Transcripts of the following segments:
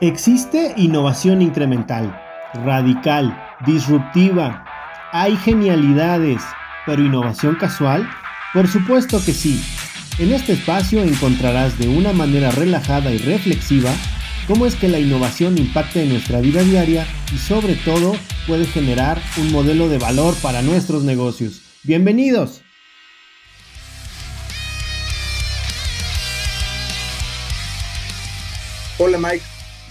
Existe innovación incremental, radical, disruptiva. Hay genialidades, pero innovación casual? Por supuesto que sí. En este espacio encontrarás de una manera relajada y reflexiva cómo es que la innovación impacta en nuestra vida diaria y sobre todo puede generar un modelo de valor para nuestros negocios. Bienvenidos. Hola Mike,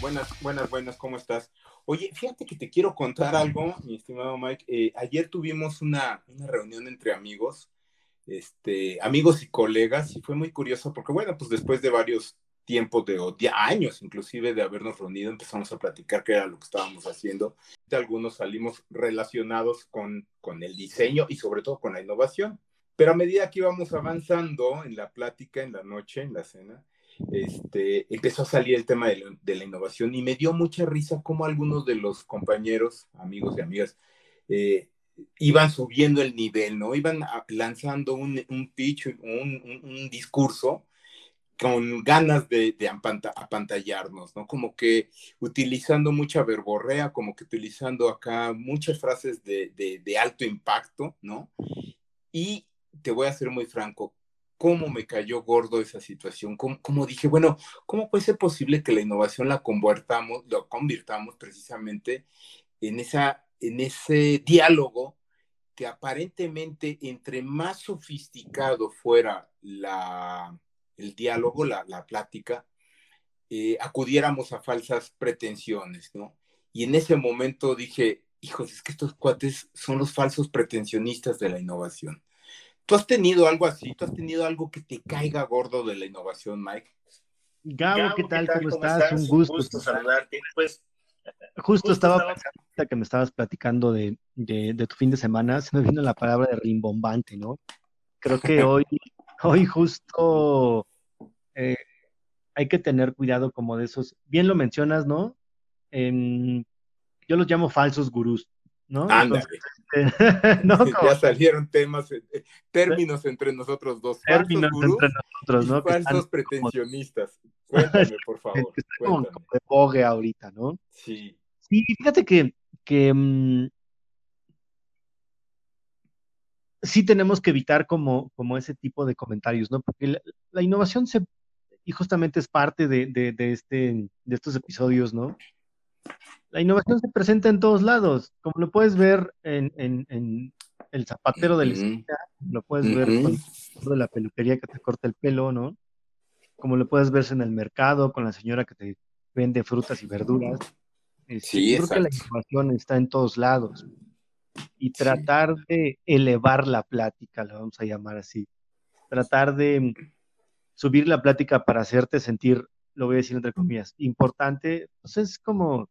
Buenas, buenas, buenas, ¿cómo estás? Oye, fíjate que te quiero contar algo, mi estimado Mike. Eh, ayer tuvimos una, reunión entre amigos, este, amigos y colegas, y fue muy curioso porque, bueno, pues después de varios tiempos de, de años inclusive de habernos reunido, empezamos a platicar qué era lo que estábamos haciendo. Algunos salimos relacionados con, con el diseño y sobre todo con la innovación. Pero a medida que íbamos avanzando en la plática, en la noche, en la cena, este, empezó a salir el tema de, la innovación y me dio mucha risa cómo algunos de los compañeros, amigos y amigas, eh, iban subiendo el nivel, ¿no? Iban lanzando un, un pitch, un, un, discurso con ganas de, de apantallarnos, ¿no? Como que utilizando mucha verborrea, como que utilizando acá muchas frases de, de, de alto impacto, ¿no? Y te voy a ser muy franco, cómo me cayó gordo esa situación, cómo, dije, bueno, ¿cómo puede ser posible que la innovación la convertamos, lo convirtamos precisamente en, esa, en ese diálogo que aparentemente entre más sofisticado fuera la, el diálogo, la, la plática, eh, acudiéramos a falsas pretensiones, ¿no? Y en ese momento dije, hijos, es que estos cuates son los falsos pretensionistas de la innovación. ¿Tú has tenido algo así? ¿Tú has tenido algo que te caiga gordo de la innovación, Mike? Gabo, ¿qué, tal? ¿Cómo, estás? Un gusto. saludarte. Pues, justo, estaba pensando que me estabas platicando de, tu fin de semana, se me vino la palabra de rimbombante, ¿no? Creo que hoy, hoy justo eh, hay que tener cuidado como de esos, bien lo mencionas, ¿no? yo los llamo falsos gurús, ¿no? no, ya salieron temas, eh, eh, términos entre nosotros dos. Términos entre nosotros, ¿no? falsos pretensionistas. Cuéntame, por favor. Que como, de bogue ahorita, ¿no? Sí. Sí, fíjate que, que mm, sí tenemos que evitar como, como ese tipo de comentarios, ¿no? Porque la, innovación se, y justamente es parte de, de, de, este, de estos episodios, ¿no? La innovación se presenta en todos lados, como lo puedes ver en, el zapatero de la esquina, lo puedes ver con de la peluquería que te corta el pelo, ¿no? Como lo puedes ver en el mercado con la señora que te vende frutas y verduras. Este, sí, creo que la innovación está en todos lados. Y tratar de elevar la plática, lo vamos a llamar así. Tratar de subir la plática para hacerte sentir, lo voy a decir entre comillas, importante, pues es como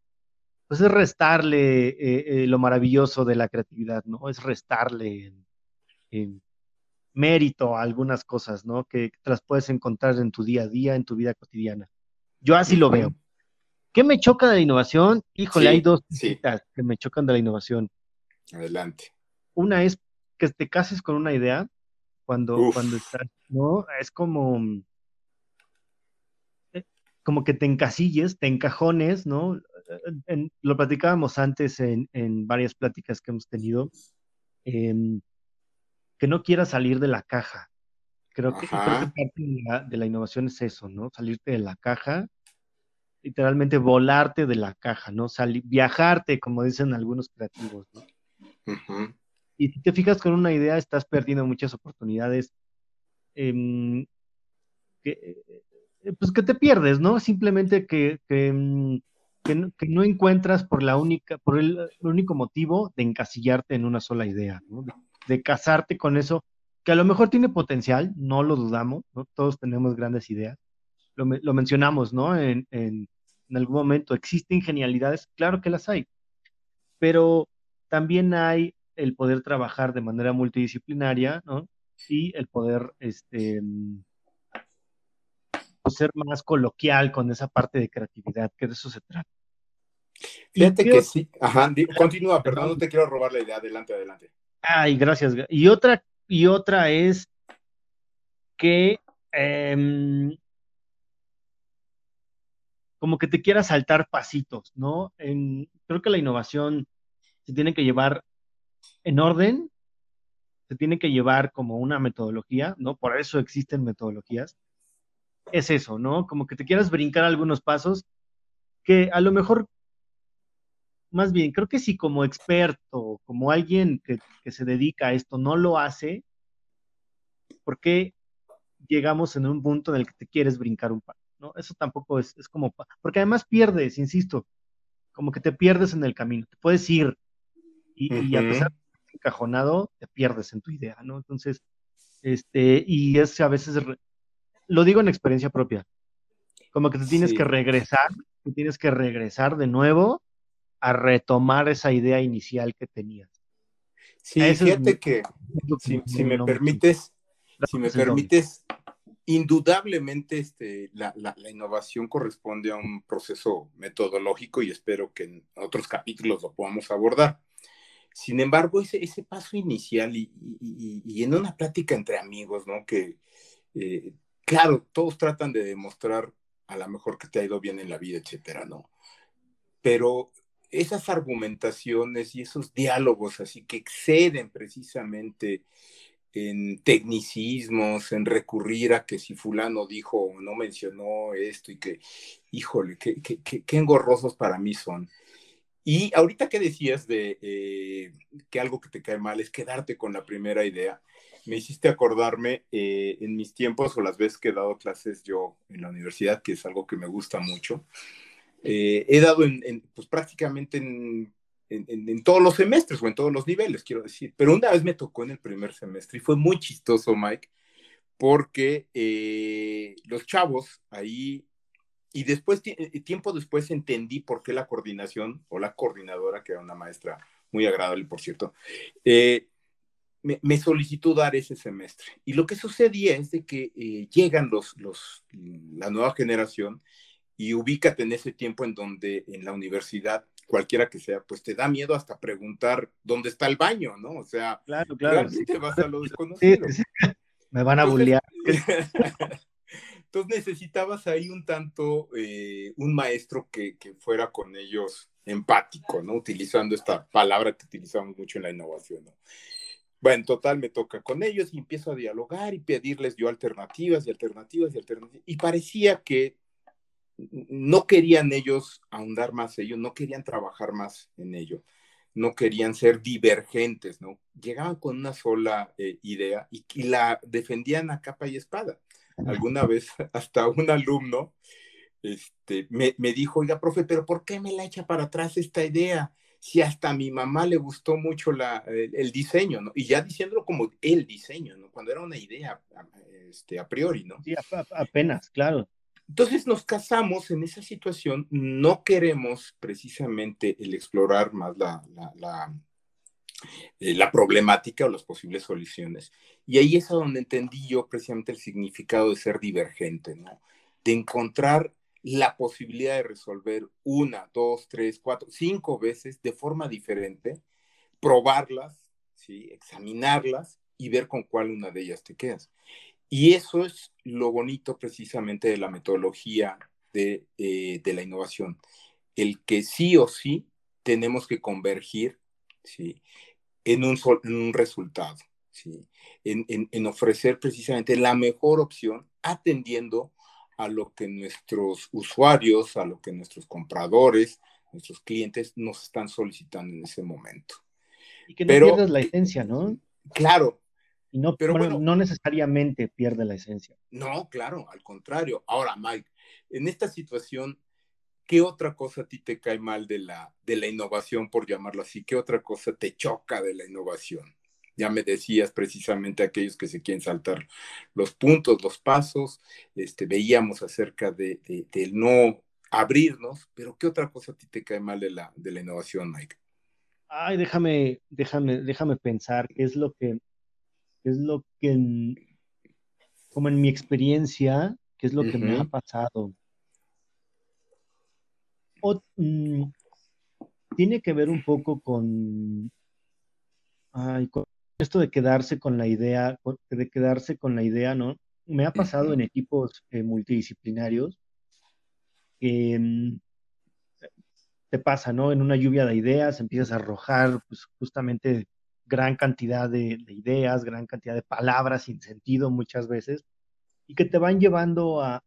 pues es restarle eh, eh, lo maravilloso de la creatividad, ¿no? Es restarle mérito a algunas cosas, ¿no? Que te las puedes encontrar en tu día a día, en tu vida cotidiana. Yo así lo veo. ¿Qué me choca de la innovación? Híjole, hay dos cositas que me chocan de la innovación. Adelante. Una es que te cases con una idea cuando, cuando estás, ¿no? Es como, como que te encasilles, te encajones, ¿no? lo platicábamos antes en, varias pláticas que hemos tenido, em, que no quieras salir de la caja. Creo que, parte de la, innovación es eso, ¿no? Salirte de la caja, literalmente volarte de la caja, ¿no? viajarte, como dicen algunos creativos, ¿no? Y si te fijas con una idea, estás perdiendo muchas oportunidades em, que, eh, pues que te pierdes, ¿no? Simplemente que, que em, que no, encuentras por la única, por el, único motivo de encasillarte en una sola idea, de, casarte con eso, que a lo mejor tiene potencial, no lo dudamos, ¿no? Todos tenemos grandes ideas. Lo, lo mencionamos, ¿no? En, en, en, algún momento, ¿existen genialidades? Claro que las hay, pero también hay el poder trabajar de manera multidisciplinaria, ¿no? Y el poder, este, ser más coloquial con esa parte de creatividad, que de eso se trata. Fíjate que sí, ajá, continúa, perdón, no te quiero robar la idea, adelante, adelante. Ay, gracias. Y otra, y otra es que em, como que te quieras saltar pasitos, ¿no? creo que la innovación se tiene que llevar en orden, se tiene que llevar como una metodología, ¿no? Por eso existen metodologías. Es eso, ¿no? Como que te quieras brincar algunos pasos que a lo mejor, más bien, creo que si como experto, como alguien que, que se dedica a esto, no lo hace, ¿por qué llegamos en un punto en el que te quieres brincar un paso? ¿no? Eso tampoco es, es como, porque además pierdes, insisto, como que te pierdes en el camino, te puedes ir y, a pesar de estar encajonado, te pierdes en tu idea, ¿no? Entonces, este, y es a veces, lo digo en experiencia propia, como que te tienes que regresar, te tienes que regresar de nuevo a retomar esa idea inicial que tenías. Sí, fíjate que, si, me permites, si me permites, Indudablemente, este, la, innovación corresponde a un proceso metodológico y espero que en otros capítulos lo podamos abordar. Sin embargo, ese, ese paso inicial y, en una plática entre amigos, ¿no? Que, eh, claro, todos tratan de demostrar a lo mejor que te ha ido bien en la vida, etcétera, ¿no? Pero esas argumentaciones y esos diálogos así que exceden precisamente en tecnicismos, en recurrir a que si fulano dijo o no mencionó esto y que, híjole, qué, qué, engorrosos para mí son. Y ahorita que decías de eh, que algo que te cae mal es quedarte con la primera idea, me hiciste acordarme eh, en mis tiempos o las veces que he dado clases yo en la universidad, que es algo que me gusta mucho. Eh, he dado en, pues prácticamente en en, todos los semestres o en todos los niveles, quiero decir. Pero una vez me tocó en el primer semestre y fue muy chistoso, Mike, porque eh, los chavos ahí, y después, eh, tiempo después entendí por qué la coordinación o la coordinadora, que era una maestra muy agradable, por cierto, eh, me, solicitó dar ese semestre. Y lo que sucedía es de que llegan los, los, la nueva generación y ubícate en ese tiempo en donde en la universidad cualquiera que sea, pues te da miedo hasta preguntar dónde está el baño, ¿no? O sea, claro, claro. realmente vas a lo desconocido. Me van a bullear. Entonces necesitabas ahí un tanto, eh, un maestro que, que, fuera con ellos empático, ¿no? Utilizando esta palabra que utilizamos mucho en la innovación, ¿no? Bueno, en total me toca con ellos y empiezo a dialogar y pedirles yo alternativas y alternativas y alternativas. Y parecía que no querían ellos ahondar más ellos, no querían trabajar más en ello, no querían ser divergentes, ¿no? Llegaban con una sola eh, idea y, la defendían a capa y espada. Alguna vez hasta un alumno este, me, dijo, oiga, profe, pero ¿por qué me la echa para atrás esta idea? Si hasta a mi mamá le gustó mucho la, el, diseño, ¿no? Y ya diciéndolo como el diseño, ¿no? Cuando era una idea este, a priori, ¿no? Sí, apenas, claro. Entonces nos casamos en esa situación, no queremos precisamente el explorar más la, la, eh, la, problemática o las posibles soluciones. Y ahí es a donde entendí yo precisamente el significado de ser divergente, ¿no? De encontrar la posibilidad de resolver una, dos, tres, cuatro, cinco veces de forma diferente, probarlas, ¿sí? examinarlas y ver con cuál una de ellas te quedas. Y eso es lo bonito precisamente de la metodología de, eh, la innovación, el que sí o sí tenemos que convergir ¿sí? en, un un resultado, ¿sí? En, ofrecer precisamente la mejor opción atendiendo a lo que nuestros usuarios, a lo que nuestros compradores, nuestros clientes nos están solicitando en ese momento. Y que no pierdas la esencia, ¿no? Claro, no, pero bueno, no necesariamente pierde la esencia. No, claro, al contrario. Ahora, Mike, en esta situación, ¿qué otra cosa a ti te cae mal de la, de la innovación, por llamarlo así? ¿Qué otra cosa te choca de la innovación? Ya me decías precisamente aquellos que se quieren saltar los puntos, los pasos, este, veíamos acerca de, de, no abrirnos, pero ¿qué otra cosa a ti te cae mal de la, de la innovación, Mike? Ay, déjame, déjame, déjame pensar qué es lo que, es lo que, como en mi experiencia, qué es lo que me ha pasado. Mm, tiene que ver un poco con, esto de quedarse con la idea, de quedarse con la idea, ¿no? Me ha pasado en equipos eh, multidisciplinarios que mm, te pasa, ¿no? En una lluvia de ideas empiezas a arrojar pues, justamente gran cantidad de, ideas, gran cantidad de palabras sin sentido muchas veces, y que te van llevando a,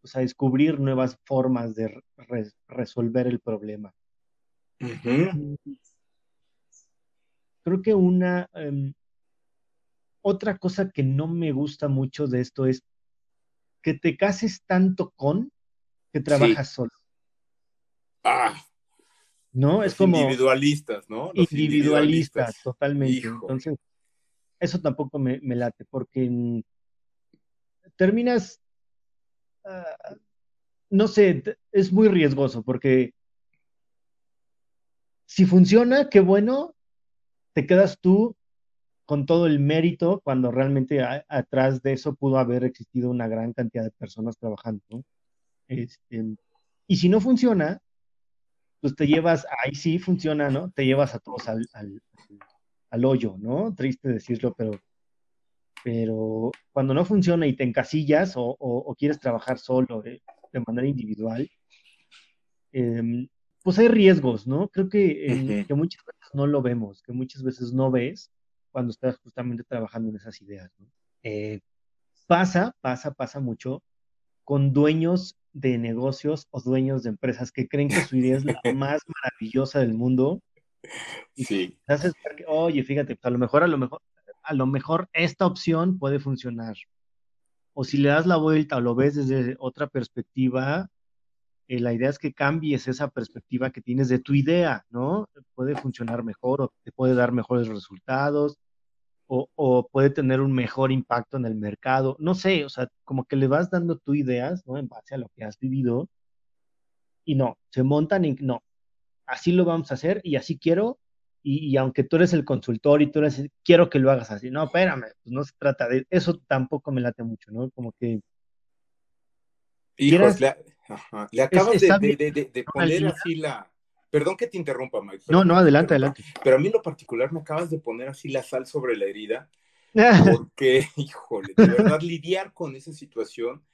pues, descubrir nuevas formas de resolver el problema. Creo que una... Em, otra cosa que no me gusta mucho de esto es que te cases tanto con que trabajas solo. Ah. ¿No? es como. Individualistas, ¿no? individualistas, totalmente. Entonces, eso tampoco me, late, porque terminas. Ah, no sé, es muy riesgoso, porque si funciona, qué bueno, te quedas tú con todo el mérito cuando realmente atrás de eso pudo haber existido una gran cantidad de personas trabajando. Este, y si no funciona, pues te llevas, ahí sí funciona, ¿no? Te llevas a todos al, al, hoyo, ¿no? Triste decirlo, pero, pero cuando no funciona y te encasillas o, o, quieres trabajar solo eh, de manera individual, em, pues hay riesgos, ¿no? Creo que, que, muchas veces no lo vemos, que muchas veces no ves cuando estás justamente trabajando en esas ideas, ¿no? Eh, pasa, pasa, pasa mucho con dueños de negocios o dueños de empresas que creen que su idea es la más maravillosa del mundo. Y sí. Haces, oye, fíjate, pues, a lo mejor, a lo mejor, a lo mejor esta opción puede funcionar. O si le das la vuelta o lo ves desde otra perspectiva, eh, la idea es que cambies esa perspectiva que tienes de tu idea, ¿no? Puede funcionar mejor o te puede dar mejores resultados o, puede tener un mejor impacto en el mercado. No sé, o sea, como que le vas dando tu ideas, ¿no? En base a lo que has vivido. Y no, se montan y no, así lo vamos a hacer y así quiero. Y, aunque tú eres el consultor y tú eres, quiero que lo hagas así. No, espérame, pues no se trata de eso, tampoco me late mucho, ¿no? Como que. Hijos, le, le, acabas de, poner así la, Perdón que te interrumpa, Mike. No, no, adelante, adelante. Pero a mí en lo particular me acabas de poner así la sal sobre la herida, porque, híjole, de verdad lidiar con esa situación,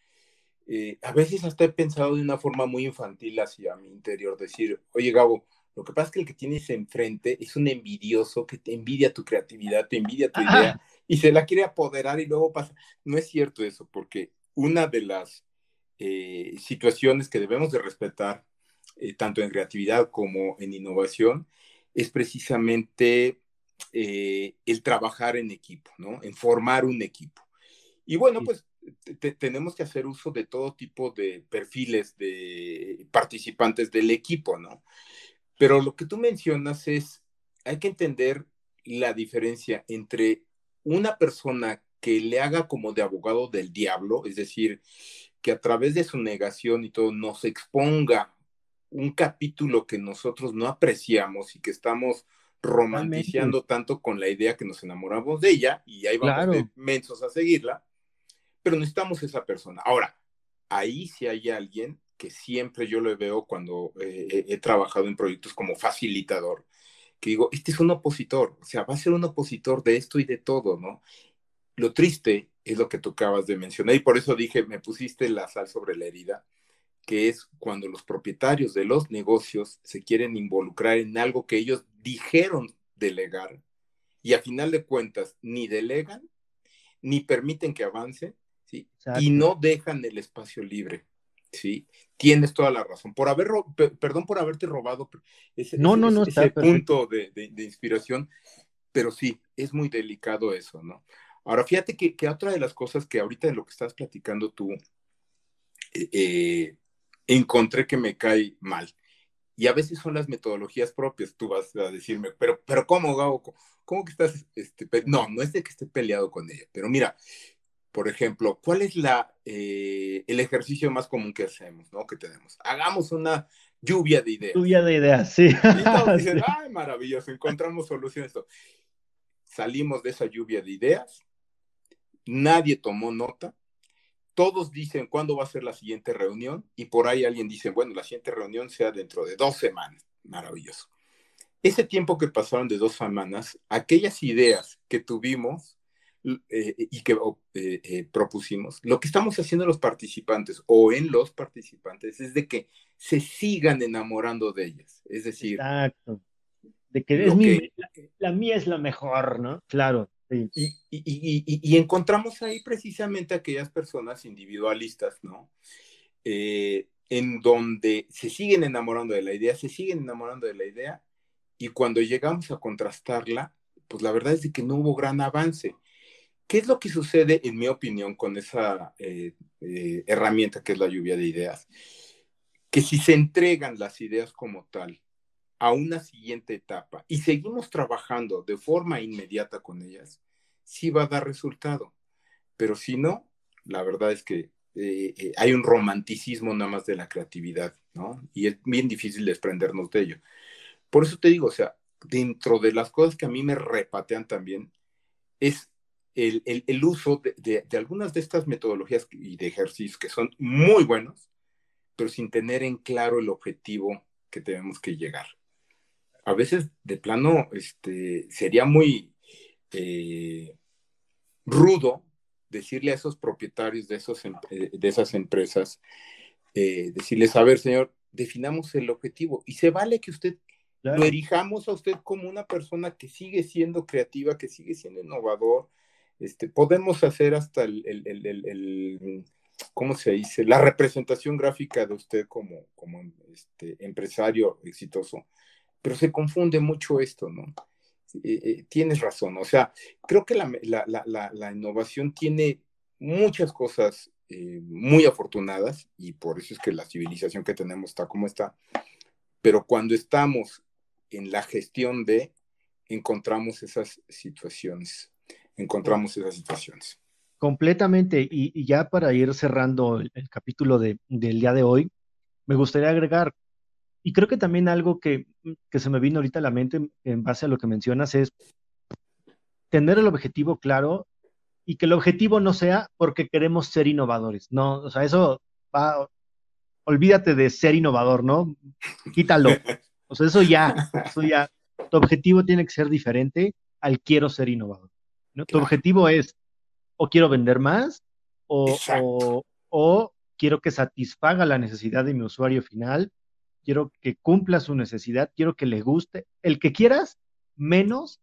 eh, a veces hasta he pensado de una forma muy infantil hacia mi interior, decir, oye Gabo, lo que pasa es que el que tienes enfrente es un envidioso que te envidia tu creatividad, te envidia tu idea y se la quiere apoderar y luego pasa. No es cierto eso, porque una de las eh, situaciones que debemos de respetar eh, tanto en creatividad como en innovación, es precisamente eh, el trabajar en equipo, ¿no? En formar un equipo. Y bueno, pues tenemos que hacer uso de todo tipo de perfiles de participantes del equipo, ¿no? Pero lo que tú mencionas es, hay que entender la diferencia entre una persona que le haga como de abogado del diablo, es decir, que a través de su negación y todo nos exponga un capítulo que nosotros no apreciamos y que estamos romantizando tanto con la idea que nos enamoramos de ella y ahí vamos de mensos a seguirla, pero necesitamos esa persona. Ahora, ahí sí hay alguien que siempre yo lo veo cuando eh, he trabajado en proyectos como facilitador, que digo, este es un opositor, o sea, va a ser un opositor de esto y de todo, ¿no? Lo triste es lo que tú acabas de mencionar y por eso dije, me pusiste la sal sobre la herida que es cuando los propietarios de los negocios se quieren involucrar en algo que ellos dijeron delegar y a final de cuentas ni delegan ni permiten que avance ¿sí? y no dejan el espacio libre. ¿sí? Tienes toda la razón. Por haber, perdón por haberte robado ese, no, no, no, punto de, inspiración, pero sí, es muy delicado eso, ¿no? Ahora, fíjate que, que, otra de las cosas que ahorita en lo que estás platicando tú, eh, eh encontré que me cae mal. Y a veces son las metodologías propias. Tú vas a decirme, pero, pero ¿cómo, Gabo? ¿Cómo que estás? Este, no, no es de que esté peleado con ella, pero mira, por ejemplo, ¿cuál es la, eh, el ejercicio más común que hacemos, ¿no? Que tenemos. Hagamos una lluvia de ideas. Lluvia de ideas, sí. Y todos dicen, ay, maravilloso, encontramos soluciones. Salimos de esa lluvia de ideas, nadie tomó nota, todos dicen cuándo va a ser la siguiente reunión y por ahí alguien dice, bueno, la siguiente reunión sea dentro de dos semanas. Maravilloso. Ese tiempo que pasaron de dos semanas, aquellas ideas que tuvimos eh, y que eh, eh, propusimos, lo que estamos haciendo los participantes o en los participantes es de que se sigan enamorando de ellas. Es decir, Exacto. De que, es mi, la, mía es la mejor, ¿no? Claro. Y, encontramos ahí precisamente aquellas personas individualistas, ¿no? en donde se siguen enamorando de la idea, se siguen enamorando de la idea, y cuando llegamos a contrastarla, pues la verdad es de que no hubo gran avance. ¿Qué es lo que sucede, en mi opinión, con esa eh, eh, herramienta que es la lluvia de ideas? Que si se entregan las ideas como tal a una siguiente etapa y seguimos trabajando de forma inmediata con ellas, sí va a dar resultado. Pero si no, la verdad es que eh, hay un romanticismo nada más de la creatividad, ¿no? Y es bien difícil desprendernos de ello. Por eso te digo, o sea, dentro de las cosas que a mí me repatean también, es el, uso de, algunas de estas metodologías y de ejercicios que son muy buenos, pero sin tener en claro el objetivo que tenemos que llegar. A veces, de plano, este, sería muy eh, rudo decirle a esos propietarios de, esos, em, eh, de esas empresas, eh, decirles, a ver, señor, definamos el objetivo y se vale que usted lo erijamos a usted como una persona que sigue siendo creativa, que sigue siendo innovador, este, podemos hacer hasta el, el, ¿cómo se dice? La representación gráfica de usted como, como este, empresario exitoso, pero se confunde mucho esto, ¿no? Eh, eh, tienes razón, o sea, creo que la, innovación tiene muchas cosas eh, muy afortunadas y por eso es que la civilización que tenemos está como está, pero cuando estamos en la gestión de, encontramos esas situaciones encontramos esas situaciones. Completamente. Y, ya para ir cerrando el, capítulo del día de hoy, me gustaría agregar, y creo que también algo que, se me vino ahorita a la mente en base a lo que mencionas es tener el objetivo claro y que el objetivo no sea porque queremos ser innovadores. No, o sea, eso va, olvídate de ser innovador, ¿no? Quítalo. O sea, eso ya, eso ya, tu objetivo tiene que ser diferente al quiero ser innovador. Tu objetivo es o quiero vender más o, o, quiero que satisfaga la necesidad de mi usuario final, quiero que cumpla su necesidad, quiero que le guste, el que quieras, menos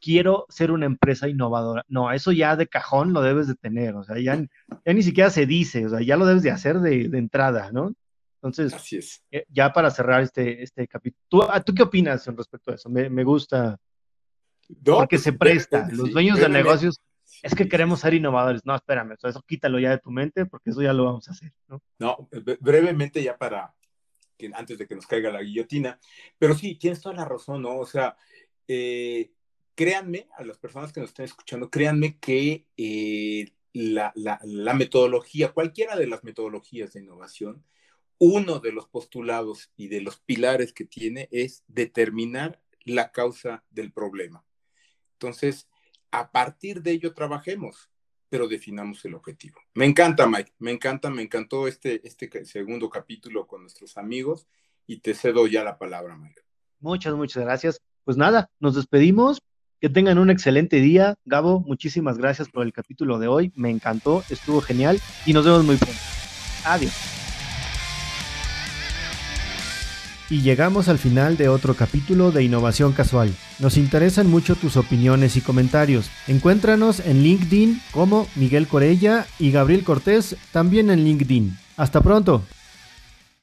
quiero ser una empresa innovadora. No, eso ya de cajón lo debes de tener, o sea, ya, ya ni siquiera se dice, o sea, ya lo debes de hacer de, entrada, ¿no? Entonces, Así es. Eh, ya para cerrar este, este capítulo, ¿tú, qué opinas con respecto a eso? Me, me gusta porque se presta. Los dueños de negocios es que queremos ser innovadores. No, espérame, eso quítalo ya de tu mente porque eso ya lo vamos a hacer. No, no brevemente ya para antes de que nos caiga la guillotina, pero sí, tienes toda la razón, ¿no? O sea, eh, créanme, a las personas que nos estén escuchando, créanme que eh, la metodología, cualquiera de las metodologías de innovación, uno de los postulados y de los pilares que tiene es determinar la causa del problema. Entonces, a partir de ello trabajemos, pero definamos el objetivo. Me encanta, Mike, me encanta, me encantó este, este segundo capítulo con nuestros amigos y te cedo ya la palabra, Mike. Muchas, muchas gracias. Pues nada, nos despedimos. Que tengan un excelente día. Gabo, muchísimas gracias por el capítulo de hoy. Me encantó, estuvo genial y nos vemos muy pronto. Adiós. Y llegamos al final de otro capítulo de Innovación Casual. Nos interesan mucho tus opiniones y comentarios. Encuéntranos en LinkedIn como Miguel Corella y Gabriel Cortés también en LinkedIn. Hasta pronto.